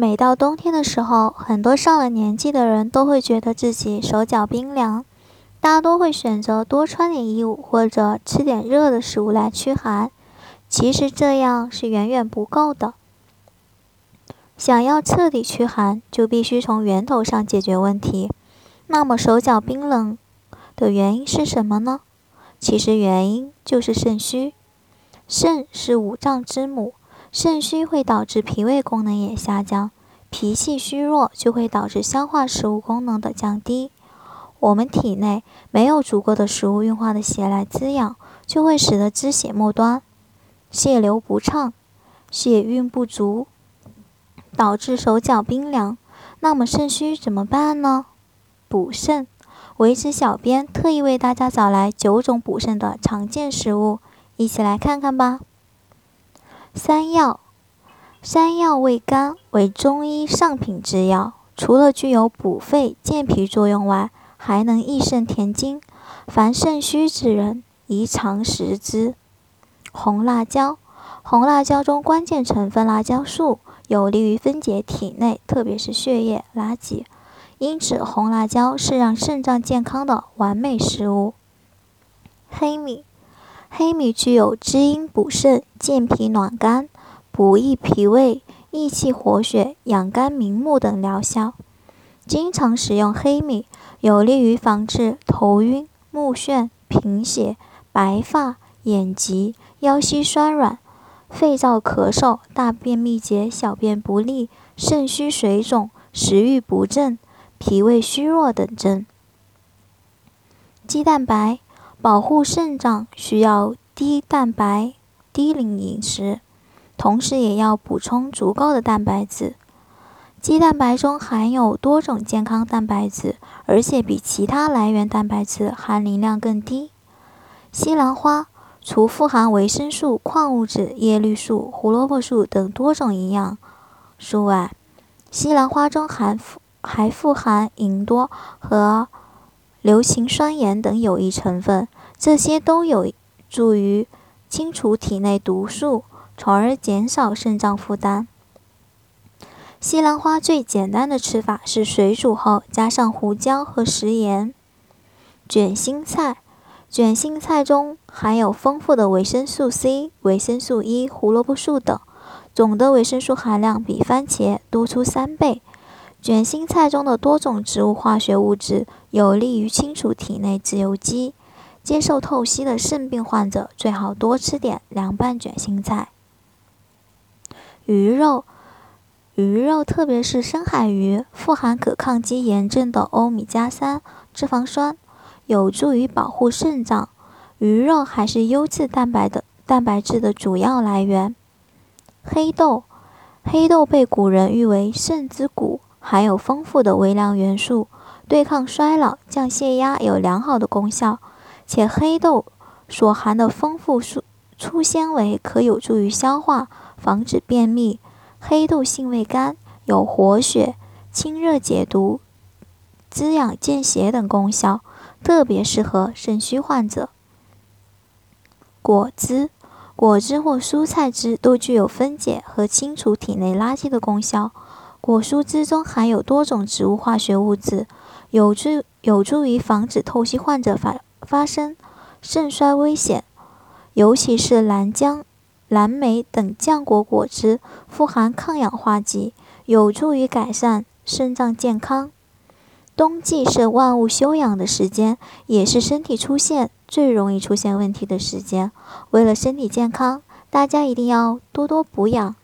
每到冬天的时候，很多上了年纪的人都会觉得自己手脚冰凉，大多会选择多穿点衣物或者吃点热的食物来驱寒。其实这样是远远不够的。想要彻底驱寒，就必须从源头上解决问题。那么手脚冰冷的原因是什么呢？其实原因就是肾虚。肾是五脏之母，肾虚会导致脾胃功能也下降，脾气虚弱就会导致消化食物功能的降低。我们体内没有足够的食物运化的血来滋养，就会使得肢血末端血流不畅，血运不足。导致手脚冰凉，那么肾虚怎么办呢？补肾，维持小编特意为大家找来九种补肾的常见食物，一起来看看吧。山药，山药味甘，为中医上品之药，除了具有补肺健脾作用外，还能益肾填精，凡肾虚之人宜常食之。红辣椒，红辣椒中关键成分辣椒素。有利于分解体内，特别是血液垃圾，因此红辣椒是让肾脏健康的完美食物。黑米，黑米具有滋阴补肾、健脾暖肝、补益脾胃、益气活血、养肝明目等疗效。经常食用黑米，有利于防治头晕、目眩、贫血、白发、眼疾、腰膝酸软。肺燥咳嗽、大便秘结、小便不利、肾虚水肿、食欲不振、脾胃虚弱等症。鸡蛋白保护肾脏需要低蛋白、低磷饮食，同时也要补充足够的蛋白质。鸡蛋白中含有多种健康蛋白质，而且比其他来源蛋白质含磷量更低。西兰花。除富含维生素、矿物质、叶绿素、胡萝卜素等多种营养素外，西兰花中含富还富含吲哚和硫氰酸盐等有益成分，这些都有助于清除体内毒素，从而减少肾脏负担。西兰花最简单的吃法是水煮后加上胡椒和食盐。卷心菜。卷心菜中含有丰富的维生素 C、维生素 E、胡萝卜素等，总的维生素含量比番茄多出三倍。卷心菜中的多种植物化学物质有利于清除体内自由基，接受透析的肾病患者最好多吃点凉拌卷心菜。鱼肉，鱼肉特别是深海鱼，富含可抗击炎症的欧米伽三脂肪酸。有助于保护肾脏。鱼肉还是优质蛋白的蛋白质的主要来源。黑豆，黑豆被古人誉为肾之谷，含有丰富的微量元素，对抗衰老、降血压有良好的功效。且黑豆所含的丰富粗粗纤维可有助于消化，防止便秘。黑豆性味甘，有活血、清热解毒、滋养健血等功效。特别适合肾虚患者。果汁、果汁或蔬菜汁都具有分解和清除体内垃圾的功效。果蔬汁中含有多种植物化学物质，有助有助于防止透析患者发发生肾衰危险。尤其是蓝姜、蓝莓等浆果果汁，富含抗氧化剂，有助于改善肾脏健康。冬季是万物休养的时间，也是身体出现最容易出现问题的时间。为了身体健康，大家一定要多多补养，